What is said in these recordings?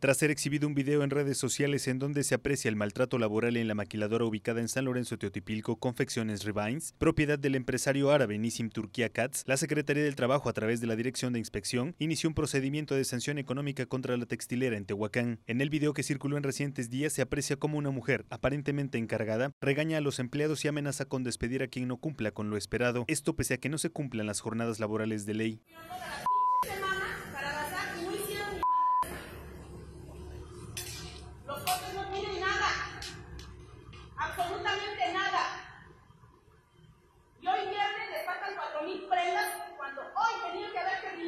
Tras ser exhibido un video en redes sociales en donde se aprecia el maltrato laboral en la maquiladora ubicada en San Lorenzo Teotipilco, Confecciones Revines, propiedad del empresario árabe Nissim Turquía Katz, la Secretaría del Trabajo a través de la Dirección de Inspección inició un procedimiento de sanción económica contra la textilera en Tehuacán. En el video que circuló en recientes días se aprecia como una mujer, aparentemente encargada, regaña a los empleados y amenaza con despedir a quien no cumpla con lo esperado, esto pese a que no se cumplan las jornadas laborales de ley.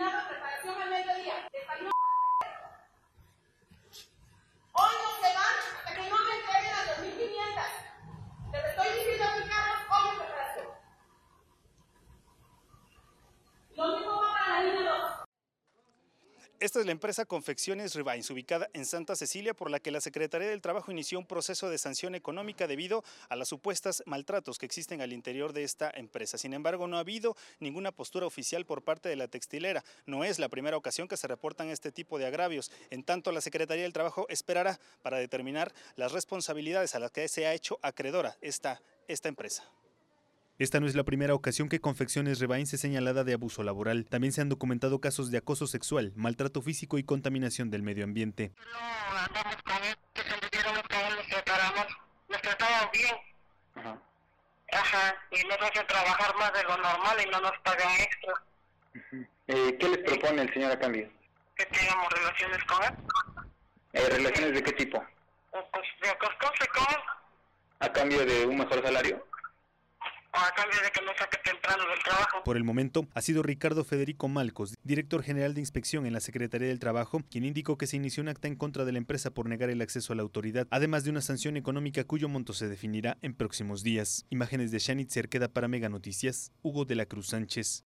Terminado preparación al mediodía. Les salió Hoy no se van hasta que no me entreguen las 2.500. Les estoy diciendo a mi Carlos, hoy en preparación. Lo mismo va para la línea 2. Esta es la empresa Confecciones Revines, ubicada en Santa Cecilia, por la que la Secretaría del Trabajo inició un proceso de sanción económica debido a las supuestas maltratos que existen al interior de esta empresa. Sin embargo, no ha habido ninguna postura oficial por parte de la textilera. No es la primera ocasión que se reportan este tipo de agravios. En tanto, la Secretaría del Trabajo esperará para determinar las responsabilidades a las que se ha hecho acreedora esta empresa. Esta no es la primera ocasión que Confecciones Revines es señalada de abuso laboral. También se han documentado casos de acoso sexual, maltrato físico y contaminación del medio ambiente. No andamos con él, que se metieron los cabos, nos separamos, nos trataban bien. Ajá. Ajá, y nos hacen trabajar más de lo normal y no nos pagan extra. Eh, ¿Qué les propone el señor a cambio? Que tengamos relaciones con él. Eh, ¿Relaciones de qué tipo? Pues de acostarse con él, ¿A cambio de un mejor salario? Que saque temprano del trabajo. Por el momento, ha sido Ricardo Federico Malcos, director general de inspección en la Secretaría del Trabajo, quien indicó que se inició un acta en contra de la empresa por negar el acceso a la autoridad, además de una sanción económica cuyo monto se definirá en próximos días. Imágenes de Shanit Cerqueda para Mega Noticias, Hugo de la Cruz Sánchez.